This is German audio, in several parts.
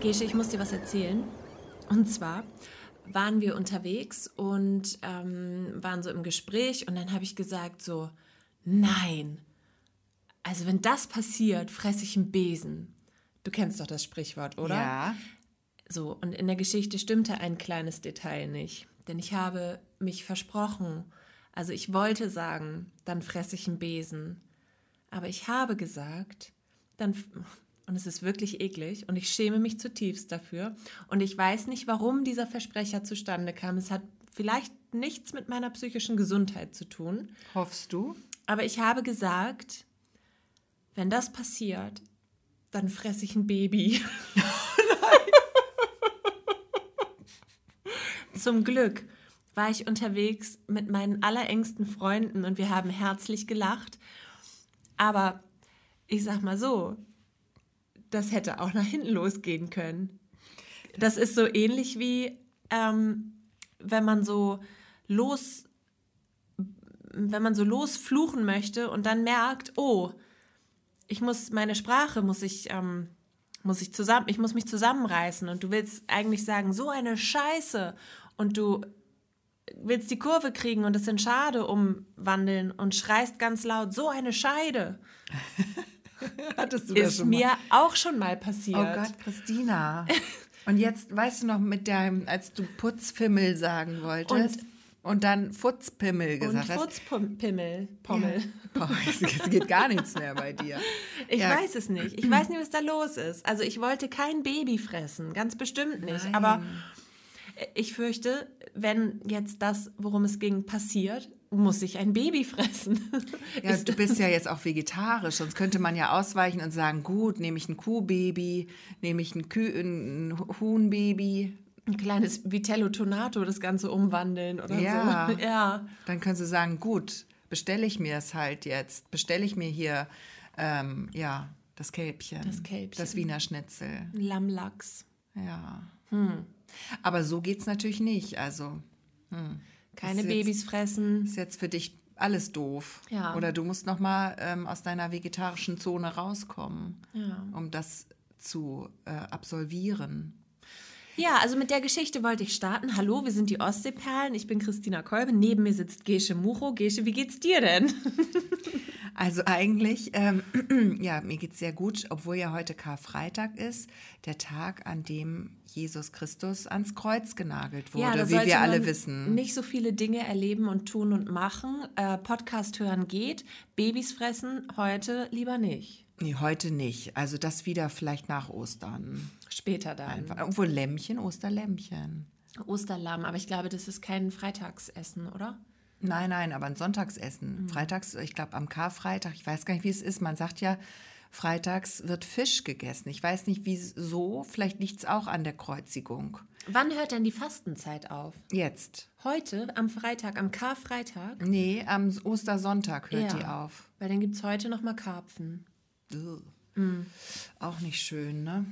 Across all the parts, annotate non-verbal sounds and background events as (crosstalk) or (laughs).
Gesche, ich muss dir was erzählen. Und zwar waren wir unterwegs und ähm, waren so im Gespräch und dann habe ich gesagt so, nein, also wenn das passiert, fresse ich einen Besen. Du kennst doch das Sprichwort, oder? Ja. So, und in der Geschichte stimmte ein kleines Detail nicht, denn ich habe mich versprochen. Also ich wollte sagen, dann fresse ich einen Besen. Aber ich habe gesagt, dann, und es ist wirklich eklig und ich schäme mich zutiefst dafür. Und ich weiß nicht, warum dieser Versprecher zustande kam. Es hat vielleicht nichts mit meiner psychischen Gesundheit zu tun. Hoffst du? Aber ich habe gesagt, wenn das passiert, dann fresse ich ein Baby. (laughs) Zum Glück war ich unterwegs mit meinen allerengsten Freunden und wir haben herzlich gelacht. Aber ich sag mal so, das hätte auch nach hinten losgehen können. Das ist so ähnlich wie, ähm, wenn man so los, wenn man so losfluchen möchte und dann merkt, oh, ich muss meine Sprache muss ich ähm, muss ich zusammen, ich muss mich zusammenreißen und du willst eigentlich sagen, so eine Scheiße und du willst die Kurve kriegen und es in Schade umwandeln und schreist ganz laut, so eine Scheide. (laughs) (laughs) Hattest du das Ist schon mir mal? auch schon mal passiert. Oh Gott, Christina. (laughs) Und jetzt, weißt du noch, mit deinem, als du Putzfimmel sagen wolltest und, dann Futzpimmel Und gesagt hast. Futzpimmel, Pommel. Boah, (laughs) es geht gar nichts mehr bei dir. Ich Ja. weiß es nicht. Ich weiß nicht, was da los ist. Also ich wollte kein Baby fressen, ganz bestimmt nicht. Nein. Aber ich fürchte, wenn jetzt das, worum es ging, passiert, muss ich ein Baby fressen. (laughs) Ja, du bist ja jetzt auch vegetarisch, sonst könnte man ja ausweichen und sagen, gut, nehme ich ein Kuhbaby, nehme ich ein, Kü ein Huhnbaby, Ein kleines Vitello Tonato das Ganze umwandeln oder Ja. so. (laughs) Ja. dann kannst du sagen, gut, bestelle ich mir es halt jetzt, bestelle ich mir hier, ähm, ja, das Kälbchen. Das Kälbchen. Das Wiener Schnitzel. Lammlachs. Ja. Hm. Aber so geht's natürlich nicht. Also Keine Ist jetzt- Babys fressen. ist jetzt für dich alles doof. Ja. Oder du musst noch mal ähm, aus deiner vegetarischen Zone rauskommen, Ja. um das zu äh, absolvieren. Ja, also mit der Geschichte wollte ich starten. Hallo, wir sind die Ostseeperlen. Ich bin Christina Kolbe. Neben mir sitzt Gesche Mucho. Gesche, wie geht's dir denn? (laughs) Also eigentlich, ähm, (clears throat) ja, mir geht's sehr gut, obwohl ja heute Karfreitag ist, der Tag, an dem Jesus Christus ans Kreuz genagelt wurde, da wie wir alle wissen. Nicht so viele Dinge erleben und tun und machen. Äh, Podcast hören geht. Babys fressen heute lieber nicht. Nee, heute nicht. Also das wieder vielleicht nach Ostern. Später dann. Einfach. Obwohl Lämmchen, Osterlämmchen. Osterlamm, aber ich glaube, das ist kein Freitagsessen, oder? Nein, nein, aber ein Sonntagsessen. Freitags, ich glaube am Karfreitag, ich weiß gar nicht, wie es ist. Man sagt ja, freitags wird Fisch gegessen. Ich weiß nicht, wieso. Vielleicht liegt es auch an der Kreuzigung. Wann hört denn die Fastenzeit auf? Jetzt. Heute, am Freitag, am Karfreitag? Nee, am Ostersonntag hört Ja. die auf. Weil dann gibt es heute noch mal Karpfen. Ugh. Auch nicht schön, ne?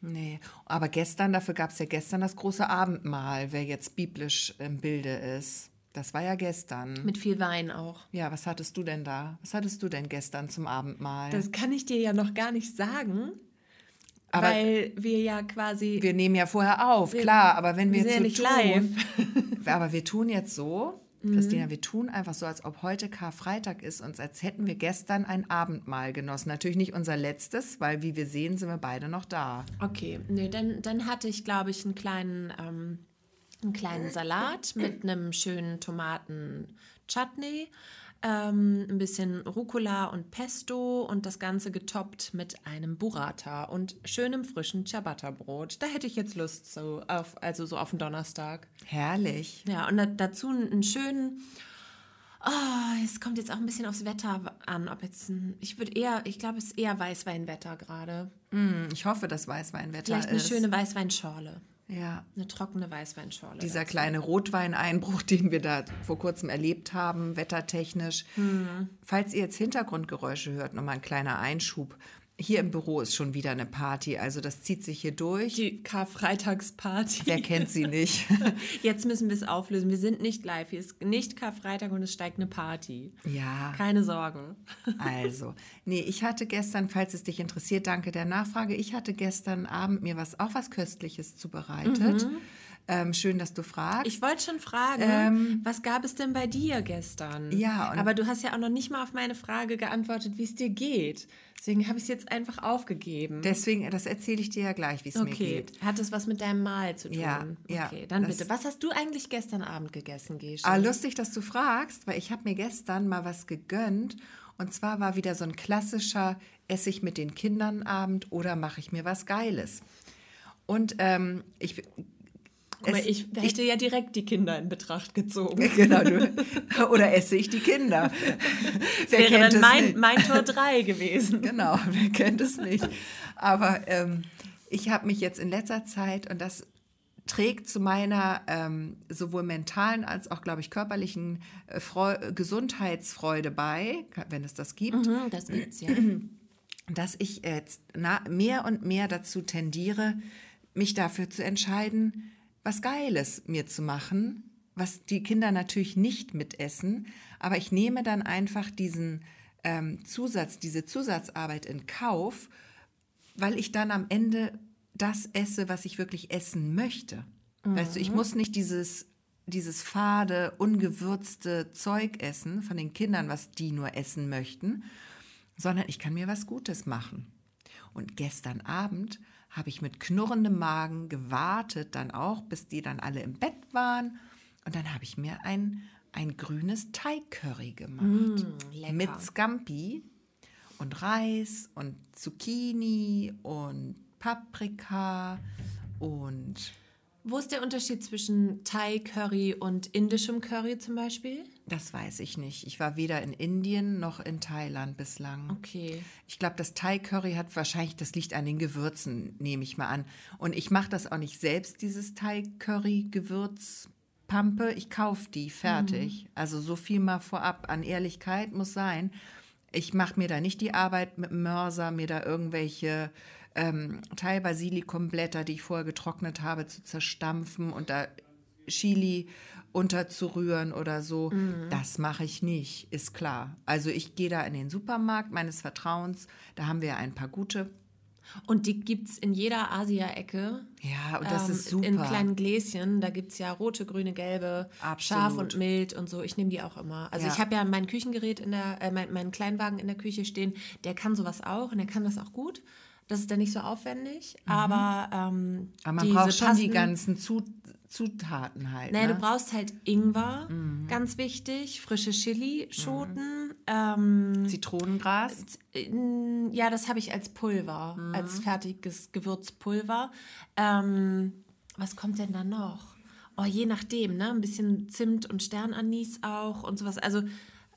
Nee. Aber gestern, dafür gab es ja gestern das große Abendmahl, wer jetzt biblisch im Bilde ist. Das war ja gestern. Mit viel Wein auch. Ja, was hattest du denn da? Was hattest du denn gestern zum Abendmahl? Das kann ich dir ja noch gar nicht sagen, Aber- weil wir ja quasi. wir nehmen ja vorher auf, klar, aber wenn wir, wir sind jetzt ja so nicht tun, (laughs) aber wir tun jetzt so, Mhm. Christina, wir tun einfach so, als ob heute Karfreitag ist und als hätten wir gestern ein Abendmahl genossen. Natürlich nicht unser letztes, weil wie wir sehen, sind wir beide noch da. Okay, nee, dann, dann hatte ich, glaube ich, einen kleinen, ähm, einen kleinen Salat mit einem schönen Tomaten-Chutney, ähm, ein bisschen Rucola und Pesto und das Ganze getoppt mit einem Burrata und schönem frischen Ciabatta-Brot. Da hätte ich jetzt Lust so auf, also so auf den Donnerstag. Herrlich. Ja, und da, dazu einen, schönen. Oh, es kommt jetzt auch ein bisschen aufs Wetter an, ob jetzt ein, ich würde eher, ich glaube, es ist eher Weißweinwetter gerade. Hm, Ich hoffe, dass Weißweinwetter Vielleicht eine ist. schöne Weißweinschorle. Ja. Eine trockene Weißweinschorle. Dieser dazu. kleine Rotweineinbruch, (laughs) den wir da vor kurzem erlebt haben, wettertechnisch. Hm. Falls ihr jetzt Hintergrundgeräusche hört, nochmal ein kleiner Einschub. Hier im Büro ist schon wieder eine Party, also das zieht sich hier durch. Die Karfreitagsparty. Wer kennt sie nicht? (laughs) Jetzt müssen wir es auflösen. Wir sind nicht live. Hier ist nicht Karfreitag und es steigt eine Party. Ja. Keine Sorgen. Also, nee, ich hatte gestern, falls es dich interessiert, danke der Nachfrage, ich hatte gestern Abend mir was auch was Köstliches zubereitet. Ähm, schön, dass du fragst. Ich wollte schon fragen, was gab es denn bei dir gestern? Ähm, Ja, und- Aber du hast ja auch noch nicht mal auf meine Frage geantwortet, wie es dir geht. Deswegen habe ich es jetzt einfach aufgegeben. Deswegen, das erzähle ich dir ja gleich, wie es mir Okay, geht. hat es was mit deinem Mahl zu tun? Ja, ja, Okay, dann das- bitte. Was hast du eigentlich gestern Abend gegessen, Gesche? Ah, lustig, dass du fragst, weil ich habe mir gestern mal was gegönnt. Und zwar war wieder so ein klassischer Esse ich mit den Kindern Abend oder mache ich mir was Geiles. Und ähm, ich Aber es- ich hätte ja direkt die Kinder in Betracht gezogen. (laughs) genau, du, (laughs) oder esse ich die Kinder. (laughs) Wer Wäre kennt dann es mein, nicht? mein Tor 3 gewesen. Genau, wer kennt es nicht. Aber ähm, ich habe mich jetzt in letzter Zeit, und das trägt zu meiner ähm, sowohl mentalen als auch, glaube ich, körperlichen äh, Freu Gesundheitsfreude bei, wenn es das gibt, Mhm, das gibt's ja. (clears throat) dass ich jetzt na, mehr und mehr dazu tendiere, mich dafür zu entscheiden, was Geiles mir zu machen, was die Kinder natürlich nicht mitessen, aber ich nehme dann einfach diesen ähm, Zusatz, diese Zusatzarbeit in Kauf, weil ich dann am Ende das esse, was ich wirklich essen möchte. Weißt du, ich muss nicht dieses, dieses fade, ungewürzte Zeug essen von den Kindern, was die nur essen möchten, sondern ich kann mir was Gutes machen. Und gestern Abend habe ich mit knurrendem Magen gewartet, dann auch, bis die dann alle im Bett waren. Und dann habe ich mir ein, ein grünes Thai-Curry gemacht. lecker. mit Scampi und Reis und Zucchini und Paprika und Wo ist der Unterschied zwischen Thai-Curry und indischem Curry zum Beispiel? Das weiß ich nicht. Ich war weder in Indien noch in Thailand bislang. Okay. Ich glaube, das Thai Curry hat wahrscheinlich, das liegt an den Gewürzen, nehme ich mal an. Und ich mache das auch nicht selbst, dieses Thai Curry Gewürzpampe. Ich kaufe die fertig. Also so viel mal vorab an Ehrlichkeit muss sein. Ich mache mir da nicht die Arbeit mit Mörser, mir da irgendwelche ähm, Thai Basilikumblätter, die ich vorher getrocknet habe, zu zerstampfen und da Chili unterzurühren oder so. Das mache ich nicht, ist klar. Also ich gehe da in den Supermarkt meines Vertrauens, da haben wir ein paar gute. Und die gibt es in jeder Asia-Ecke. Ja, und das ähm, ist super. In kleinen Gläschen. Da gibt es ja rote, grüne, gelbe, Absolut. scharf und mild und so. Ich nehme die auch immer. Also Ja. ich habe ja mein Küchengerät in der, äh, mein, meinen Kleinwagen in der Küche stehen. Der kann sowas auch und der kann das auch gut. Das ist dann nicht so aufwendig. Aber, ähm, Mhm. Aber man diese braucht schon die ganzen Zu Zutaten halt. Naja, ne? du brauchst halt Ingwer, Mhm. ganz wichtig, frische Chili-Schoten. Ähm, Zitronengras. äh, ja, das habe ich als Pulver, als fertiges Gewürzpulver. Ähm, was kommt denn da noch? Oh, je nachdem, ne? Ein bisschen Zimt und Sternanis auch und sowas. Also,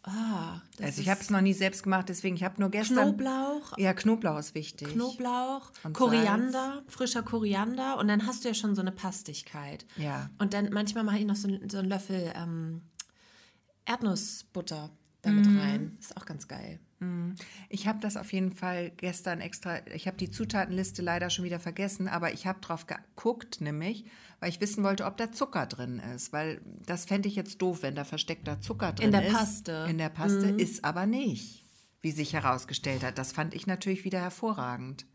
ah, Also ich habe es noch nie selbst gemacht, deswegen ich habe nur gestern. Knoblauch, Ja, Knoblauch ist wichtig. Knoblauch, Und Koriander, frischer Koriander und dann hast du ja schon so eine Pastigkeit. Ja. Und dann manchmal mache ich noch so, so einen Löffel ähm, Erdnussbutter damit Mhm. rein. Ist auch ganz geil. Ich habe das auf jeden Fall gestern extra, ich habe die Zutatenliste leider schon wieder vergessen, aber ich habe drauf geguckt, nämlich, weil ich wissen wollte, ob da Zucker drin ist, weil das fände ich jetzt doof, wenn da versteckter Zucker drin In ist. der Paste. Mhm. In der Paste ist aber nicht, wie sich herausgestellt hat. Das fand ich natürlich wieder hervorragend.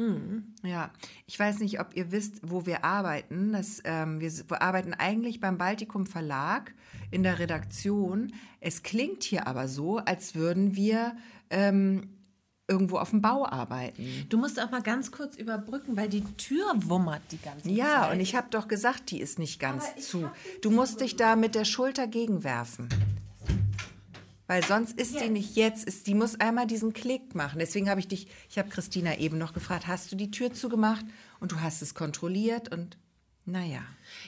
Mhm. Ja, ich weiß nicht, ob ihr wisst, wo wir arbeiten. Das, ähm, wir, wir arbeiten eigentlich beim Baltikum Verlag in der Redaktion. Es klingt hier aber so, als würden wir ähm, irgendwo auf dem Bau arbeiten. Du musst auch mal ganz kurz überbrücken, weil die Tür wummert die ganze Zeit. Ja, und ich habe doch gesagt, die ist nicht ganz zu. Du musst dich da mit der Schulter gegenwerfen. Weil sonst ist die nicht jetzt, ist, die muss einmal diesen Klick machen. Deswegen habe ich dich, ich habe Christina eben noch gefragt, hast du die Tür zugemacht? Und du hast es kontrolliert und naja,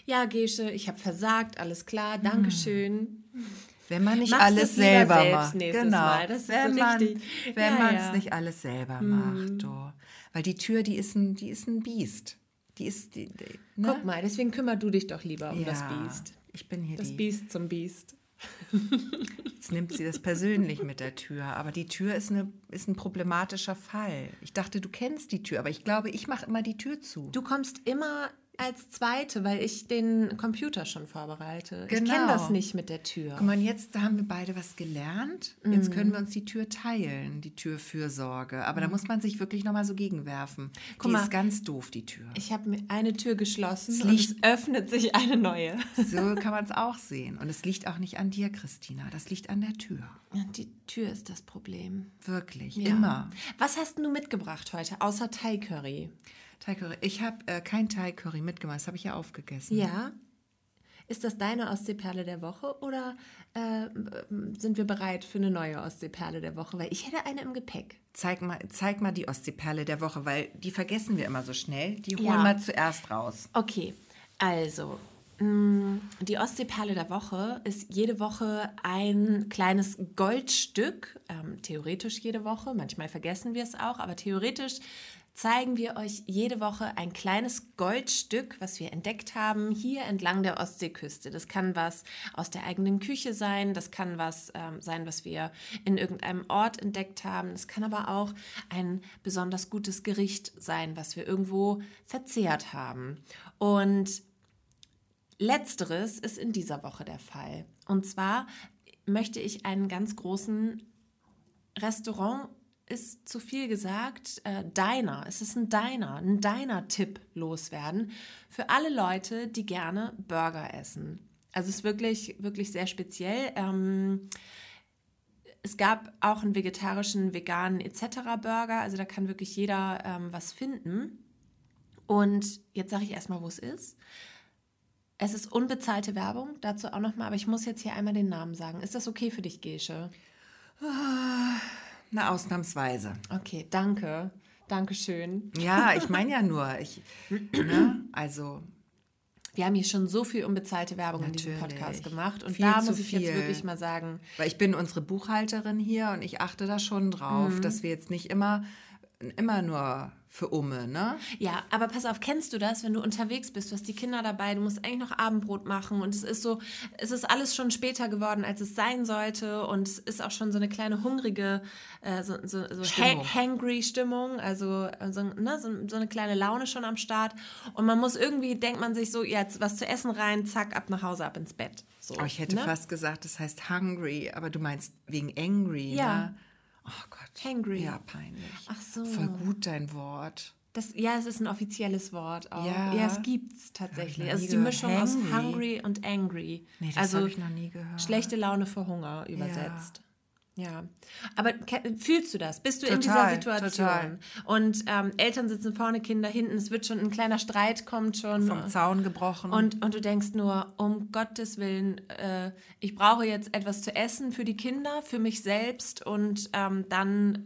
Ja, Gesche, ich habe versagt, alles klar, Dankeschön. wenn man nicht Machst alles es selber selbst macht. genau, Mal, das ist wenn so man wenn Ja, man ja. es nicht alles selber macht. Oh. Weil die Tür, die ist ein, die ist ein Biest. Die ist, die, die, ne? Guck mal, deswegen kümmer du dich doch lieber um das Ja, Biest. Ich bin hier Das die. Biest zum Biest. (laughs) Jetzt nimmt sie das persönlich mit der Tür. Aber die Tür ist, eine, ist ein problematischer Fall. Ich dachte, du kennst die Tür, aber ich glaube, ich mache immer die Tür zu. Du kommst immer als Zweite, weil ich den Computer schon vorbereite. Ich Genau. kenne das nicht mit der Tür. Guck mal, jetzt haben wir beide was gelernt. Jetzt können wir uns die Tür teilen, die Türfürsorge. Aber da muss man sich wirklich nochmal so gegenwerfen. Guck die mal. ist ganz doof, die Tür. Ich habe mir eine Tür geschlossen Es und es öffnet sich eine neue. So kann man es auch sehen. Und es liegt auch nicht an dir, Christina. Das liegt an der Tür. Die Tür ist das Problem. Wirklich. Ja. Immer. Was hast du mitgebracht heute, außer Thai Curry? Thai Curry. Ich habe äh, kein Thai Curry mitgemacht. Das habe ich ja aufgegessen. Ja. Ist das deine Ostseeperle der Woche oder äh, sind wir bereit für eine neue Ostseeperle der Woche? Weil ich hätte eine im Gepäck. Zeig mal, zeig mal die Ostseeperle der Woche, weil die vergessen wir immer so schnell. Die holen Ja. wir zuerst raus. Okay, also mh, die Ostseeperle der Woche ist jede Woche ein kleines Goldstück, ähm, theoretisch jede Woche, manchmal vergessen wir es auch, aber theoretisch zeigen wir euch jede Woche ein kleines Goldstück, was wir entdeckt haben, hier entlang der Ostseeküste. Das kann was aus der eigenen Küche sein, das kann was ähm, sein, was wir in irgendeinem Ort entdeckt haben, das kann aber auch ein besonders gutes Gericht sein, was wir irgendwo verzehrt haben. Und Letzteres ist in dieser Woche der Fall. Und zwar möchte ich einen ganz großen Restaurant, ist zu viel gesagt, äh, Diner. Es ist ein Diner, ein Diner-Tipp loswerden für alle Leute, die gerne Burger essen. Also es ist wirklich, wirklich sehr speziell. Ähm, es gab auch einen vegetarischen, veganen etc. Burger. Also da kann wirklich jeder ähm, was finden. Und jetzt sage ich erstmal, wo es ist. Es ist unbezahlte Werbung, dazu auch nochmal, aber ich muss jetzt hier einmal den Namen sagen. Ist das okay für dich, Gesche? Na, ausnahmsweise. Okay, danke. Dankeschön. Ja, ich meine ja nur, ich, ne, also Wir haben hier schon so viel unbezahlte Werbung in diesem. Podcast gemacht. Und Viel da muss ich jetzt viel. wirklich mal sagen, Weil ich bin unsere Buchhalterin hier und ich achte da schon drauf, dass wir jetzt nicht immer, immer nur für Umme, ne? Ja, aber pass auf, kennst du das, wenn du unterwegs bist, du hast die Kinder dabei, du musst eigentlich noch Abendbrot machen und es ist so, es ist alles schon später geworden, als es sein sollte und es ist auch schon so eine kleine hungrige, äh, so, so, so Stimmung. ha hangry Stimmung, also äh, so, ne, so, so eine kleine Laune schon am Start und man muss irgendwie, denkt man sich so, jetzt was zu essen rein, zack, ab nach Hause, ab ins Bett. So, Oh, ich hätte ne? fast gesagt, das heißt hungry, aber du meinst wegen angry, Ja. ne? Oh Gott. Hangry. Ja, peinlich. Ach so. Voll gut dein Wort. Das, ja, es ist ein offizielles Wort auch. Ja. Ja, es gibt's tatsächlich. Also die. Mischung aus Hangry. hungry und angry. Nee, das also habe ich noch nie gehört. schlechte Laune für Hunger übersetzt. Ja. Aber ke- fühlst du das? Bist du in dieser Total, Situation? total. Und ähm, Eltern sitzen vorne, Kinder hinten, es wird schon ein kleiner Streit, kommt schon. Vom Zaun gebrochen. Und, und du denkst nur, um Gottes Willen, äh, ich brauche jetzt etwas zu essen für die Kinder, für mich selbst und ähm, dann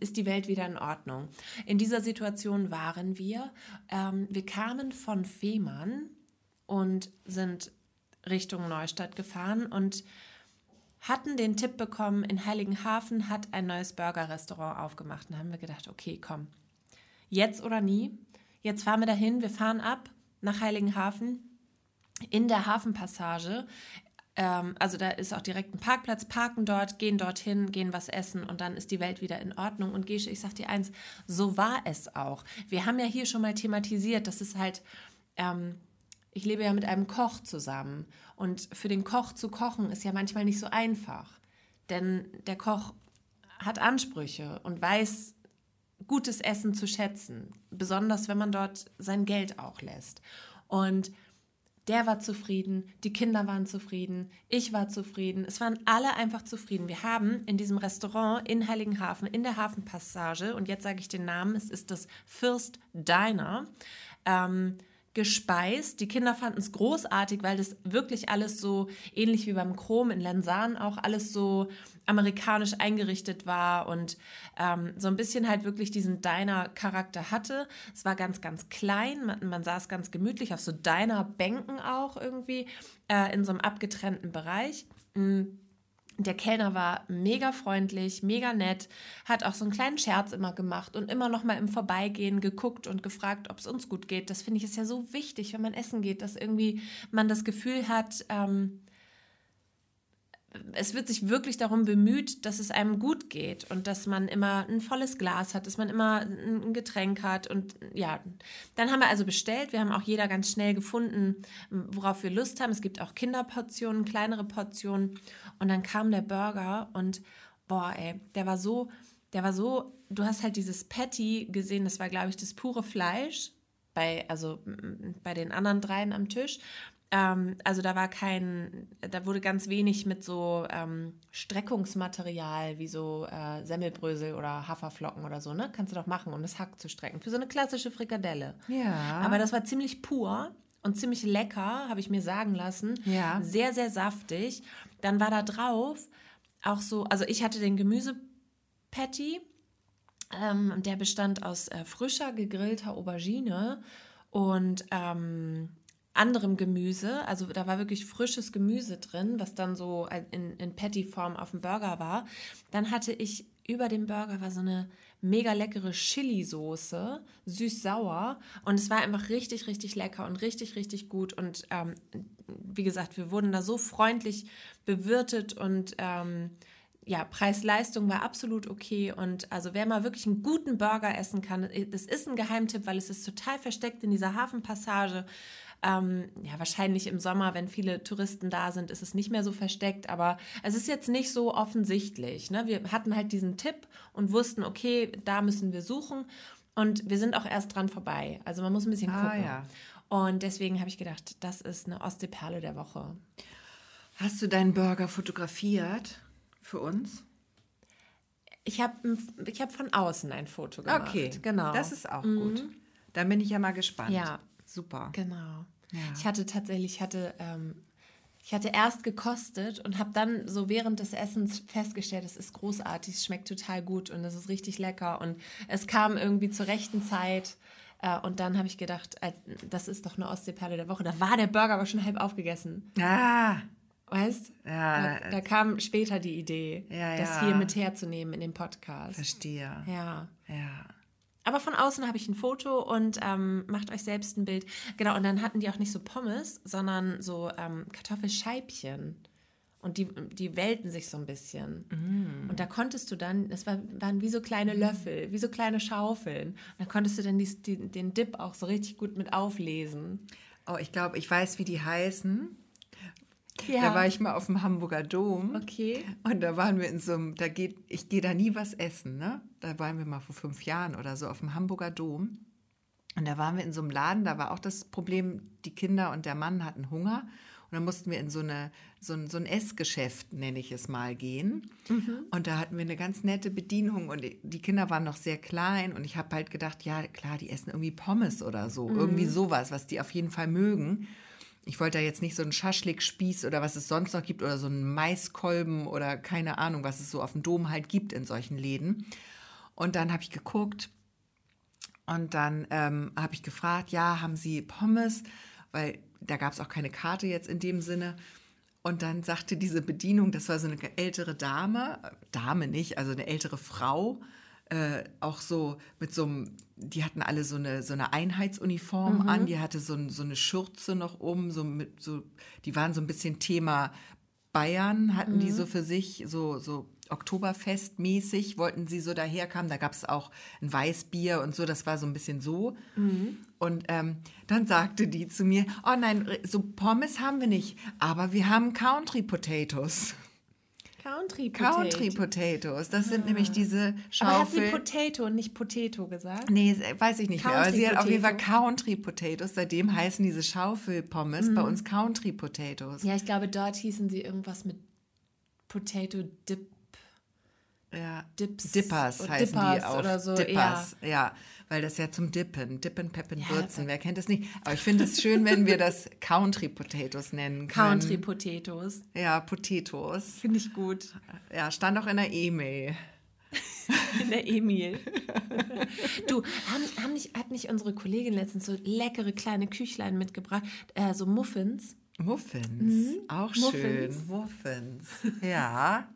ist die Welt wieder in Ordnung. In dieser Situation waren wir. Ähm, wir kamen von Fehmarn und sind Richtung Neustadt gefahren und hatten den Tipp bekommen, in Heiligenhafen hat ein neues Burger-Restaurant aufgemacht. Und haben wir gedacht, okay, komm, jetzt oder nie. Jetzt fahren wir dahin, wir fahren ab nach Heiligenhafen in der Hafenpassage. Ähm, also da ist auch direkt ein Parkplatz, parken dort, gehen dorthin, gehen was essen und dann ist die Welt wieder in Ordnung. Und Gesche, ich sag dir eins, so war es auch. Wir haben ja hier schon mal thematisiert, dass es halt, ähm, ich lebe ja mit einem Koch zusammen und für den Koch zu kochen ist ja manchmal nicht so einfach, denn der Koch hat Ansprüche und weiß gutes Essen zu schätzen, besonders wenn man dort sein Geld auch lässt. Und der war zufrieden, die Kinder waren zufrieden, ich war zufrieden, es waren alle einfach zufrieden. Wir haben in diesem Restaurant in Heiligenhafen, in der Hafenpassage, und jetzt sage ich den Namen, es ist das First Diner, ähm, gespeist. Die Kinder fanden es großartig, weil das wirklich alles so ähnlich wie beim Chrom in Lensan auch alles so amerikanisch eingerichtet war und ähm, so ein bisschen halt wirklich diesen Diner-Charakter hatte. Es war ganz, ganz klein, man, man saß ganz gemütlich auf so Diner-Bänken auch irgendwie äh, in so einem abgetrennten Bereich. Mm. Der Kellner war mega freundlich, mega nett, hat auch so einen kleinen Scherz immer gemacht und immer noch mal im Vorbeigehen geguckt und gefragt, ob es uns gut geht. Das finde ich ist ja so wichtig, wenn man essen geht, dass irgendwie man das Gefühl hat, ähm, es wird sich wirklich darum bemüht, dass es einem gut geht und dass man immer ein volles Glas hat, dass man immer ein Getränk hat. Und ja, dann haben wir also bestellt. Wir haben auch jeder ganz schnell gefunden, worauf wir Lust haben. Es gibt auch Kinderportionen, kleinere Portionen. Und dann kam der Burger und boah, ey, der war so, der war so, du hast halt dieses Patty gesehen, das war, glaube ich, das pure Fleisch bei, also bei den anderen dreien am Tisch. Ähm, also da war kein, da wurde ganz wenig mit so ähm, Streckungsmaterial wie so äh, Semmelbrösel oder Haferflocken oder so, ne? Kannst du doch machen, um das Hack zu strecken. Für so eine klassische Frikadelle. Ja. Aber das war ziemlich pur und ziemlich lecker, habe ich mir sagen lassen. Ja. Sehr, sehr saftig. Dann war da drauf auch so, also ich hatte den Gemüsepatty. Ähm, der bestand aus äh, frischer gegrillter Aubergine und ähm, anderem Gemüse. Also da war wirklich frisches Gemüse drin, was dann so in, in Patty-Form auf dem Burger war. Dann hatte ich über dem Burger war so eine mega leckere Chili-Soße, süß-sauer. Und es war einfach richtig, richtig lecker und richtig, richtig gut. Und ähm, wie gesagt, wir wurden da so freundlich bewirtet und ähm, ja, Preis-Leistung war absolut okay. Und also wer mal wirklich einen guten Burger essen kann, das ist ein Geheimtipp, weil es ist total versteckt in dieser Hafenpassage. Ähm, ja, wahrscheinlich im Sommer, wenn viele Touristen da sind, ist es nicht mehr so versteckt, aber es ist jetzt nicht so offensichtlich. Ne? Wir hatten halt diesen Tipp und wussten, okay, da müssen wir suchen und wir sind auch erst dran vorbei. Also man muss ein bisschen Ah, gucken. ja. Und deswegen habe ich gedacht, das ist eine Ostseeperle der Woche. Hast du deinen Burger fotografiert für uns? Ich habe ich hab von außen ein Foto gemacht. Okay, genau. Das ist auch gut. Dann bin ich ja mal gespannt. Ja. Super. Genau. Ja. Ich hatte tatsächlich, ich hatte, ähm, ich hatte erst gekostet und habe dann so während des Essens festgestellt, es ist großartig, es schmeckt total gut und es ist richtig lecker und es kam irgendwie zur rechten Zeit. Äh, und dann habe ich gedacht, äh, das ist doch eine Ostseeperle der Woche. Da war der Burger aber schon halb aufgegessen. Ah, Weißt? Ja, Da, da kam später die Idee, Ja, das hier mit herzunehmen in dem Podcast. verstehe. Ja. Ja. Aber von außen habe ich ein Foto und ähm, macht euch selbst ein Bild. Genau, und dann hatten die auch nicht so Pommes, sondern so ähm, Kartoffelscheibchen. Und die, die wellten sich so ein bisschen. Und da konntest du dann, das war, waren wie so kleine Löffel, wie so kleine Schaufeln. Und da konntest du dann dies, die, den Dip auch so richtig gut mit auflesen. Oh, ich glaube, ich weiß, wie die heißen. Ja. Da war ich mal auf dem Hamburger Dom. Okay. Und da waren wir in so einem, da geht, ich gehe da nie was essen, ne? Da waren wir mal vor fünf Jahren oder so auf dem Hamburger Dom. Und da waren wir in so einem Laden, da war auch das Problem, die Kinder und der Mann hatten Hunger. Und dann mussten wir in so, eine, so, ein, so ein Essgeschäft, nenne ich es mal, gehen. Und da hatten wir eine ganz nette Bedienung und die- die Kinder waren noch sehr klein. Und ich habe halt gedacht, ja klar, die essen irgendwie Pommes oder so. Irgendwie sowas, was die auf jeden Fall mögen. Ich wollte da jetzt nicht so einen Schaschlik-Spieß oder was es sonst noch gibt oder so einen Maiskolben oder keine Ahnung, was es so auf dem Dom halt gibt in solchen Läden. Und dann habe ich geguckt und dann ähm, habe ich gefragt, ja, haben Sie Pommes? Weil da gab es auch keine Karte jetzt in dem Sinne. Und dann sagte diese Bedienung, das war so eine ältere Dame, äh, Dame nicht, also eine ältere Frau, äh, auch so mit so einem, die hatten alle so eine, so eine Einheitsuniform an, die hatte so, ein, so eine Schürze noch um, so mit, so, die waren so ein bisschen Thema Bayern, hatten die so für sich, so, so Oktoberfest-mäßig, wollten sie so daherkommen. Da gab es auch ein Weißbier und so, das war so ein bisschen so. Und ähm, dann sagte die zu mir, oh nein, so Pommes haben wir nicht, aber wir haben Country Potatoes. Country Country Potatoes, das sind nämlich diese Aber hat sie. Potato und nicht Potato gesagt? Nee, weiß ich nicht mehr. Aber Country sie hat auf jeden Fall Potato. Country Potatoes. Seitdem heißen diese Schaufelpommes bei uns Country Potatoes. Ja, ich glaube, dort hießen sie irgendwas mit Potato Dip. Ja. Dips Dippers heißen Dippers die auf. oder so, Dippers, ja. Weil das ja zum Dippen, Dippen, Peppen, Ja, Würzen. Wer kennt das nicht? Aber ich finde es schön, wenn wir das Country Potatoes nennen können. Country Potatoes. Ja, Potatoes. Finde ich gut. Ja, stand auch in der E-Mail. (laughs) In der Emil. (laughs) du, haben, haben nicht, hat nicht unsere Kollegin letztens so leckere kleine Küchlein mitgebracht? Äh, so Muffins. Muffins, auch Muffins. schön. Muffins. Ja,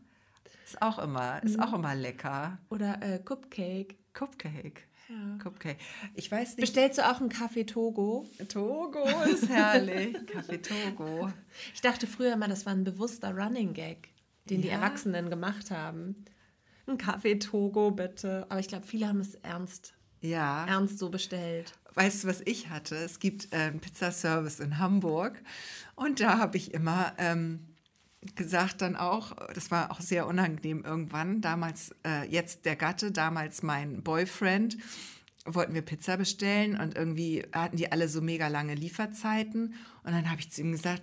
ist auch immer, ist auch immer lecker. Oder äh, Cupcake. Cupcake. Ja. Cupcake. Ich weiß nicht. Bestellst du auch einen Kaffee Togo? Togo ist herrlich. (laughs) Kaffee Togo. Ich dachte früher immer, das war ein bewusster Running Gag. den die Ja. Erwachsenen gemacht haben. Ein Kaffee Togo bitte. Aber ich glaube, viele haben es ernst, Ja. ernst so bestellt. Weißt du, was ich hatte? Es gibt einen Pizzaservice in Hamburg und da habe ich immer ähm, gesagt dann auch, das war auch sehr unangenehm irgendwann, damals, äh, jetzt der Gatte, damals mein Boyfriend, wollten wir Pizza bestellen und irgendwie hatten die alle so mega lange Lieferzeiten und dann habe ich zu ihm gesagt,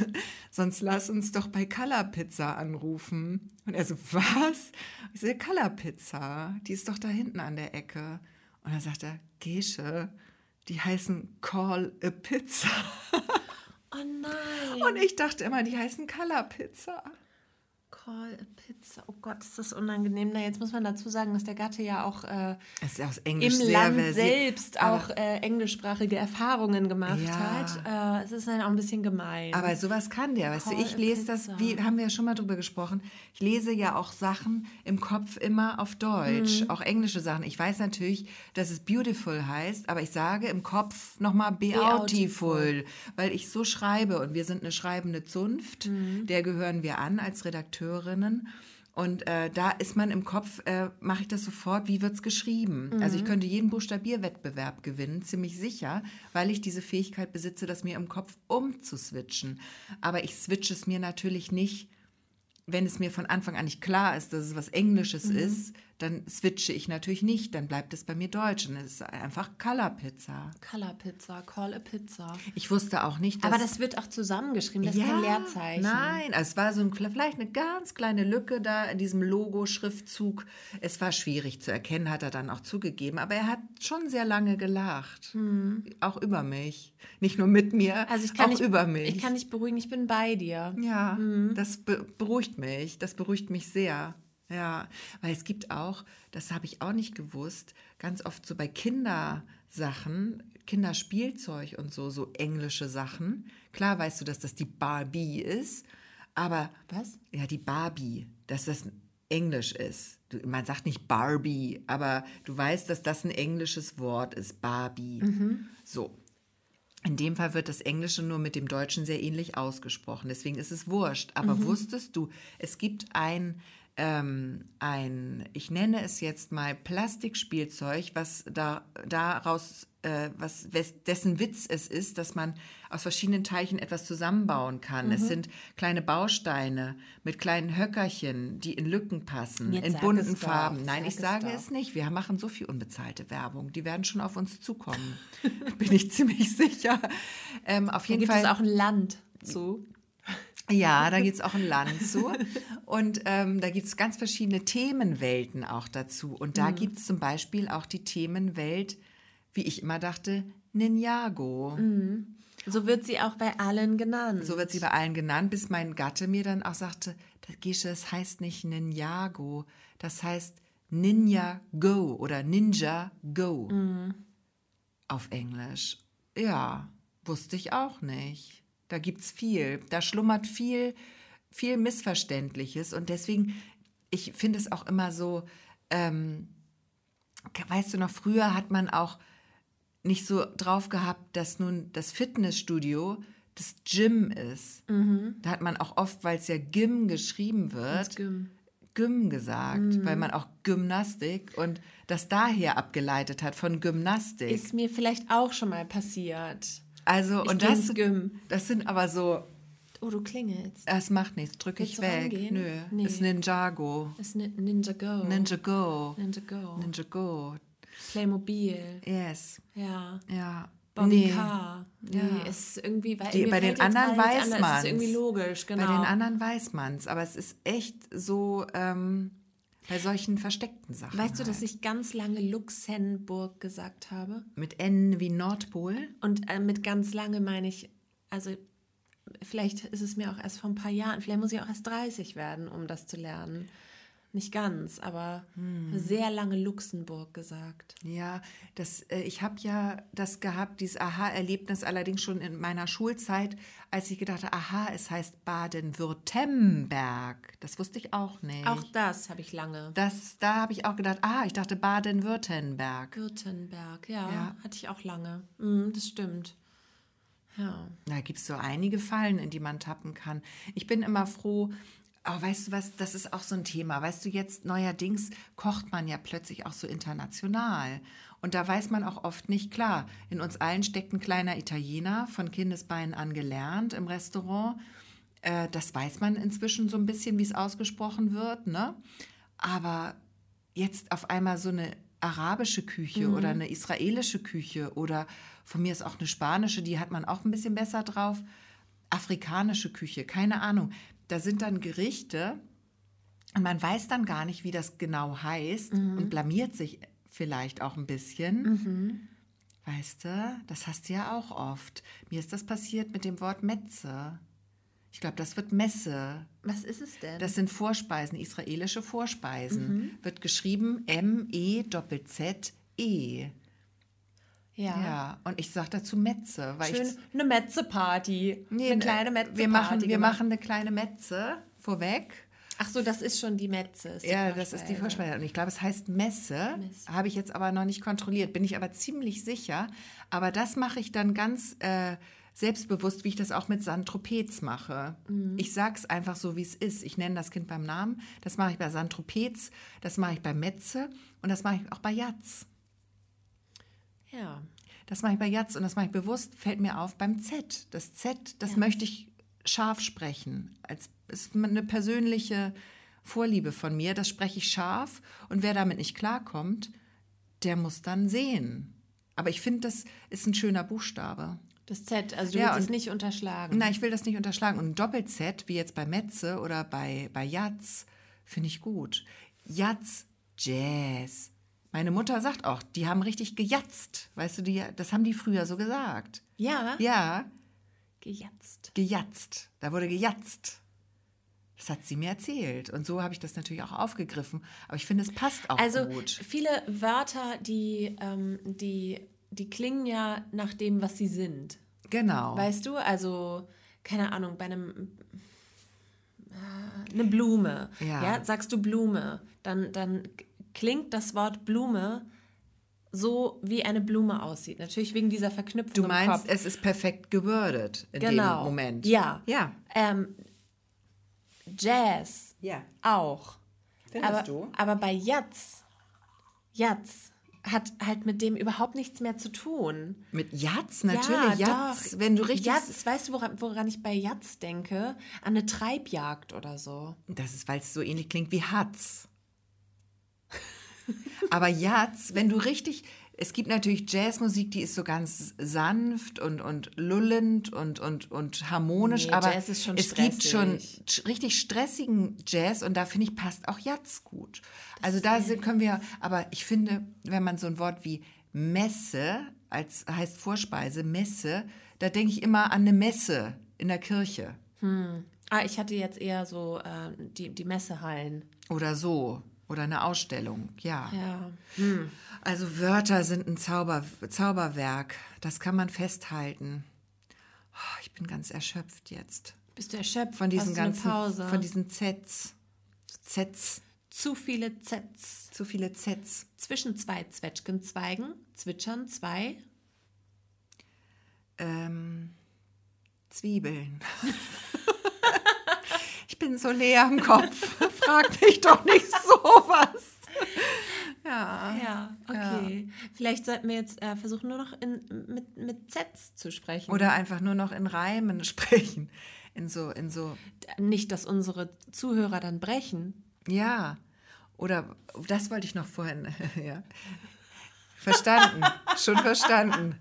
(laughs) sonst lass uns doch bei Color Pizza anrufen. Und er so, was? Ich so, Color Pizza, die ist doch da hinten an der Ecke. Und dann sagt er, Gesche, die heißen Call a Pizza. (laughs) Oh nein. Und ich dachte immer, die heißen Color Pizza. Call a Pizza. Oh Gott, ist das unangenehm. Na, jetzt muss man dazu sagen, dass der Gatte ja auch äh, Englisch im Land selbst auch äh, englischsprachige Erfahrungen gemacht Ja. hat. Äh, es ist dann auch ein bisschen gemein. Aber sowas kann der, weißt du, Call ich a lese das, wie haben wir ja schon mal drüber gesprochen, ich lese ja auch Sachen im Kopf immer auf Deutsch, Mhm. auch englische Sachen. Ich weiß natürlich, dass es beautiful heißt, aber ich sage im Kopf nochmal beautiful, weil ich so schreibe und wir sind eine schreibende Zunft, Mhm. der gehören wir an als Redakteurinnen. Und äh, da ist man im Kopf, äh, mache ich das sofort, wie wird's geschrieben? Also Mhm. ich könnte jeden Buchstabierwettbewerb gewinnen, ziemlich sicher, weil ich diese Fähigkeit besitze, das mir im Kopf umzuswitchen. Aber ich switche es mir natürlich nicht, wenn es mir von Anfang an nicht klar ist, dass es was Englisches Mhm. ist, dann switche ich natürlich nicht, dann bleibt es bei mir Deutsch und es ist einfach Color Pizza. Color Pizza, Call a Pizza. Ich wusste auch nicht, dass... Aber das wird auch zusammengeschrieben, das ist kein Leerzeichen. Nein, also es war so ein, vielleicht eine ganz kleine Lücke da in diesem Logo-Schriftzug. Es war schwierig zu erkennen, hat er dann auch zugegeben. Aber er hat schon sehr lange gelacht. Auch über mich. Nicht nur mit mir, Hm. Also ich kann auch nicht, über mich. Ich kann dich beruhigen, ich bin bei dir. ja, das be beruhigt mich. Das beruhigt mich sehr. Ja, weil es gibt auch, das habe ich auch nicht gewusst, ganz oft so bei Kindersachen, Kinderspielzeug und so, so englische Sachen. Klar weißt du, dass das die Barbie ist, aber Was? ja, die Barbie, dass das Englisch ist. Du, man sagt nicht Barbie, aber du weißt, dass das ein englisches Wort ist, Barbie. So. In dem Fall wird das Englische nur mit dem Deutschen sehr ähnlich ausgesprochen. Deswegen ist es wurscht. Aber wusstest du, es gibt ein, ähm, ein, ich nenne es jetzt mal Plastikspielzeug, was da, daraus, äh, was, dessen Witz es ist, dass man aus verschiedenen Teilchen etwas zusammenbauen kann. Es sind kleine Bausteine mit kleinen Höckerchen, die in Lücken passen, Jetzt in bunten es doch, Farben. sag Nein, ich es sage doch. es nicht. Wir machen so viel unbezahlte Werbung. Die werden schon auf uns zukommen. (laughs) Bin ich ziemlich sicher. Ähm, auf Da jeden gibt Fall. es auch ein Land zu. Ja, da gibt es auch ein Land zu. Und ähm, da gibt es ganz verschiedene Themenwelten auch dazu. Und da gibt es zum Beispiel auch die Themenwelt, wie ich immer dachte, Ninjago. So wird sie auch bei allen genannt. So wird sie bei allen genannt, bis mein Gatte mir dann auch sagte, "Das- Gesche, das heißt nicht Ninjago, das heißt Ninja Go oder Ninja Go auf Englisch. Ja, wusste ich auch nicht. Da gibt's viel, da schlummert viel, viel Missverständliches und deswegen, ich finde es auch immer so, ähm, weißt du noch, früher hat man auch nicht so drauf gehabt, dass nun das Fitnessstudio das Gym ist. Da hat man auch oft, weil es ja Gym geschrieben wird, Gym. Gym gesagt, weil man auch Gymnastik und das daher abgeleitet hat von Gymnastik. Ist mir vielleicht auch schon mal passiert. Also Ich und das, das sind aber so, Oh, du klingelst. das macht nichts, drücke ich weg. rangehen? Nö, Nee. ist Ninjago. Das ist Ni- Ninja Go. Ninja Go. Ninja Go. Ninja Go. Playmobil. Yes. Ja. Ja. Bobby Nee. Car. Nee, Ja. ist irgendwie, weil Die- bei den jetzt anderen weiß nichts an, man's. Es ist irgendwie logisch, genau. Bei den anderen weiß man's, aber es ist echt so ähm, bei solchen versteckten Sachen. Weißt du, dass halt. ich ganz lange Luxemburg gesagt habe? mit N wie Nordpol? Und äh, mit ganz lange meine ich, also vielleicht ist es mir auch erst vor ein paar Jahren, vielleicht muss ich auch erst 30 werden, um das zu lernen. Nicht ganz, aber Hm. sehr lange Luxemburg gesagt. Ja, das, äh, ich habe ja das gehabt, dieses Aha-Erlebnis allerdings schon in meiner Schulzeit, als ich gedacht habe, aha, es heißt Baden-Württemberg. Das wusste ich auch nicht. Auch das habe ich lange. das, da habe ich auch gedacht, ah, ich dachte Baden-Württemberg. Württemberg, ja, Ja. hatte ich auch lange. Mhm, das stimmt. Ja. Da gibt es so einige Fallen, in die man tappen kann. Ich bin immer froh, Aber weißt du was, das ist auch so ein Thema. Weißt du, jetzt neuerdings kocht man ja plötzlich auch so international. Und da weiß man auch oft nicht, klar, in uns allen steckt ein kleiner Italiener, von Kindesbeinen an gelernt im Restaurant. Äh, das weiß man inzwischen so ein bisschen, wie es ausgesprochen wird. Ne? Aber jetzt auf einmal so eine arabische Küche oder eine israelische Küche oder von mir ist auch eine spanische, die hat man auch ein bisschen besser drauf. Afrikanische Küche, keine Ahnung. Da sind dann Gerichte und man weiß dann gar nicht, wie das genau heißt und blamiert sich vielleicht auch ein bisschen. Weißt du, das hast du ja auch oft. Mir ist das passiert mit dem Wort Metze. Ich glaube, das wird Messe. Was ist es denn? Das sind Vorspeisen, israelische Vorspeisen. Mhm. Wird geschrieben M-E-Z-Z-E. Ja. Ja, und ich sage dazu Metze, weil Schön ich eine Metze-Party. Nee, eine ne, kleine Metze-Party. wir machen, wir gemacht. machen eine kleine Metze vorweg. Ach so, das ist schon die Metze. ist die Ja, das ist die. Vorspeise. Und ich glaube, es heißt Messe. Messe. Habe ich jetzt aber noch nicht kontrolliert, bin ich aber ziemlich sicher. Aber das mache ich dann ganz äh, selbstbewusst, wie ich das auch mit Santropez mache. Mhm. Ich sage es einfach so, wie es ist. Ich nenne das Kind beim Namen. Das mache ich bei Santropez, das mache ich bei Metze und das mache ich auch bei Jatz. Ja. Das mache ich bei Jatz und das mache ich bewusst, fällt mir auf beim Z. Das Z, das möchte ich scharf sprechen. Als ist eine persönliche Vorliebe von mir, das spreche ich scharf und wer damit nicht klarkommt, der muss dann sehen. Aber ich finde, das ist ein schöner Buchstabe. Das Z, also du Ja, willst es nicht unterschlagen. Nein, ich will das nicht unterschlagen. Und ein Doppel-Z, wie jetzt bei Metze oder bei, bei Jatz, finde ich gut. Jatz, Jazz. Meine Mutter sagt auch, die haben richtig gejatzt. Weißt du, die, das haben die früher so gesagt. Ja, Ja, gejatzt. gejatzt. Da wurde gejatzt. Das hat sie mir erzählt. Und so habe ich das natürlich auch aufgegriffen. Aber ich finde, es passt auch Also gut. viele Wörter, die, ähm, die, die klingen ja nach dem, was sie sind. Genau. Weißt du, also, keine Ahnung, bei einem äh, eine Blume, Ja. ja. sagst du Blume, dann, dann klingt das Wort Blume so, wie eine Blume aussieht. Natürlich wegen dieser Verknüpfung du meinst, es ist perfekt gewordet in Genau. dem Moment. Ja. Ja. Ähm, Jazz Ja. auch. Findest aber, du? aber bei Jatz, Jatz hat halt mit dem überhaupt nichts mehr zu tun. Mit Jatz, natürlich. Ja, Jatz, doch. wenn du richtig. Jatz, weißt du, woran, woran ich bei Jatz denke? An eine Treibjagd oder so. Das ist, weil es so ähnlich klingt wie Hatz. Aber Jatz, wenn du richtig. Es gibt natürlich Jazzmusik, die ist so ganz sanft und, und lullend und, und, und harmonisch, Nee, aber Jazz ist schon es gibt schon stressig. sch- richtig stressigen Jazz und da finde ich, passt auch Jatz gut. also da sind, können wir, aber ich finde, wenn man so ein Wort wie Messe, als heißt Vorspeise, Messe, da denke ich immer an eine Messe in der Kirche Ah, ich hatte jetzt eher so äh, die, die Messehallen. oder so. Oder eine Ausstellung, ja. Ja. Also Wörter sind ein Zauber, Zauberwerk. Das kann man festhalten. Oh, ich bin ganz erschöpft jetzt. Bist du erschöpft? Von diesen Hast du eine ganzen, Pause? von diesen Zs. Zs, Zu viele Zs. zu viele Zs. Zwischen zwei Zwetschgenzweigen zwitschern zwei. Ähm, Zwiebeln. (laughs) bin so leer am Kopf. (laughs) Frag mich doch nicht sowas. Ja. Ja, okay. Vielleicht sollten wir jetzt äh, versuchen, nur noch in, mit, mit Zs zu sprechen. Oder einfach nur noch in Reimen (laughs) sprechen. In so, in so nicht, dass unsere Zuhörer dann brechen. Ja, oder das wollte ich noch vorhin. (laughs) ja. Verstanden, schon verstanden.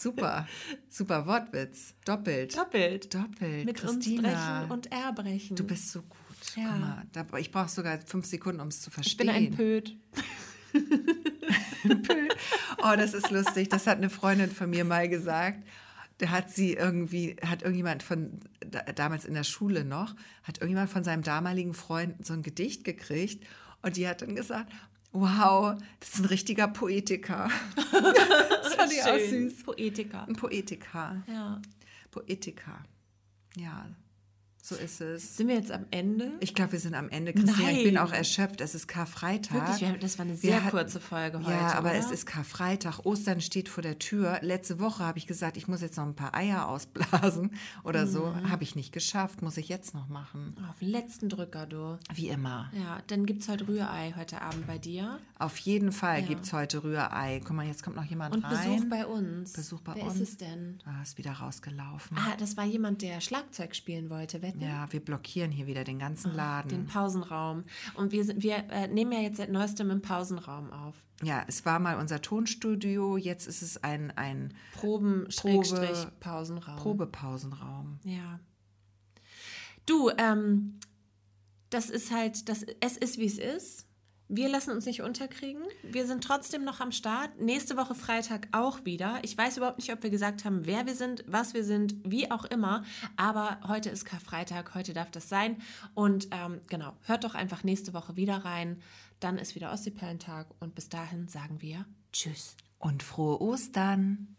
Super, super Wortwitz. Doppelt. Doppelt. Doppelt. Mit uns Christina, brechen und erbrechen. du bist so gut. Ja. Guck mal, ich brauche sogar fünf Sekunden, um es zu ich verstehen. bin ein (laughs) Pöd. Oh, das ist lustig. Das hat eine Freundin von mir mal gesagt. Da hat sie irgendwie, hat irgendjemand von, da, damals in der Schule noch, hat irgendjemand von seinem damaligen Freund so ein Gedicht gekriegt und die hat dann gesagt, wow, das ist ein richtiger Poetiker. (laughs) das fand ich auch süß. Poetiker. Ein Poetiker. Ja. Poetiker. Ja. So ist es. Sind wir jetzt am Ende? Ich glaube, wir sind am Ende, Christian. Ich bin Nein. auch erschöpft. Es ist Karfreitag. Wirklich, das war eine sehr hatten- kurze Folge heute. Ja, aber oder? es ist Karfreitag. Ostern steht vor der Tür. Letzte Woche habe ich gesagt, ich muss jetzt noch ein paar Eier ausblasen (laughs) oder so. Mhm. Habe ich nicht geschafft. Muss ich jetzt noch machen. Auf den letzten Drücker, du. Wie immer. Ja, dann gibt es heute Rührei heute Abend bei dir. Auf jeden Fall Ja. gibt es heute Rührei. Guck mal, jetzt kommt noch jemand Und rein. Besuch bei uns. Besuch bei Wer uns. ist es denn? Ah, ist wieder rausgelaufen. Ah, das war jemand, der Schlagzeug spielen wollte, wetten? Ja, wir blockieren hier wieder den ganzen Laden. Den Pausenraum. Und wir, sind, wir äh, nehmen ja jetzt seit neuestem im Pausenraum auf. Ja, es war mal unser Tonstudio, jetzt ist es ein, ein Proben-Pausenraum. Probepausenraum. Ja. Du, ähm, das ist halt, das, es ist wie es ist. Wir lassen uns nicht unterkriegen. Wir sind trotzdem noch am Start. Nächste Woche Freitag auch wieder. Ich weiß überhaupt nicht, ob wir gesagt haben, wer wir sind, was wir sind, wie auch immer. Aber heute ist Karfreitag, heute darf das sein. Und ähm, genau, hört doch einfach nächste Woche wieder rein. Dann ist wieder Ostseepellentag und bis dahin sagen wir Tschüss. Und frohe Ostern.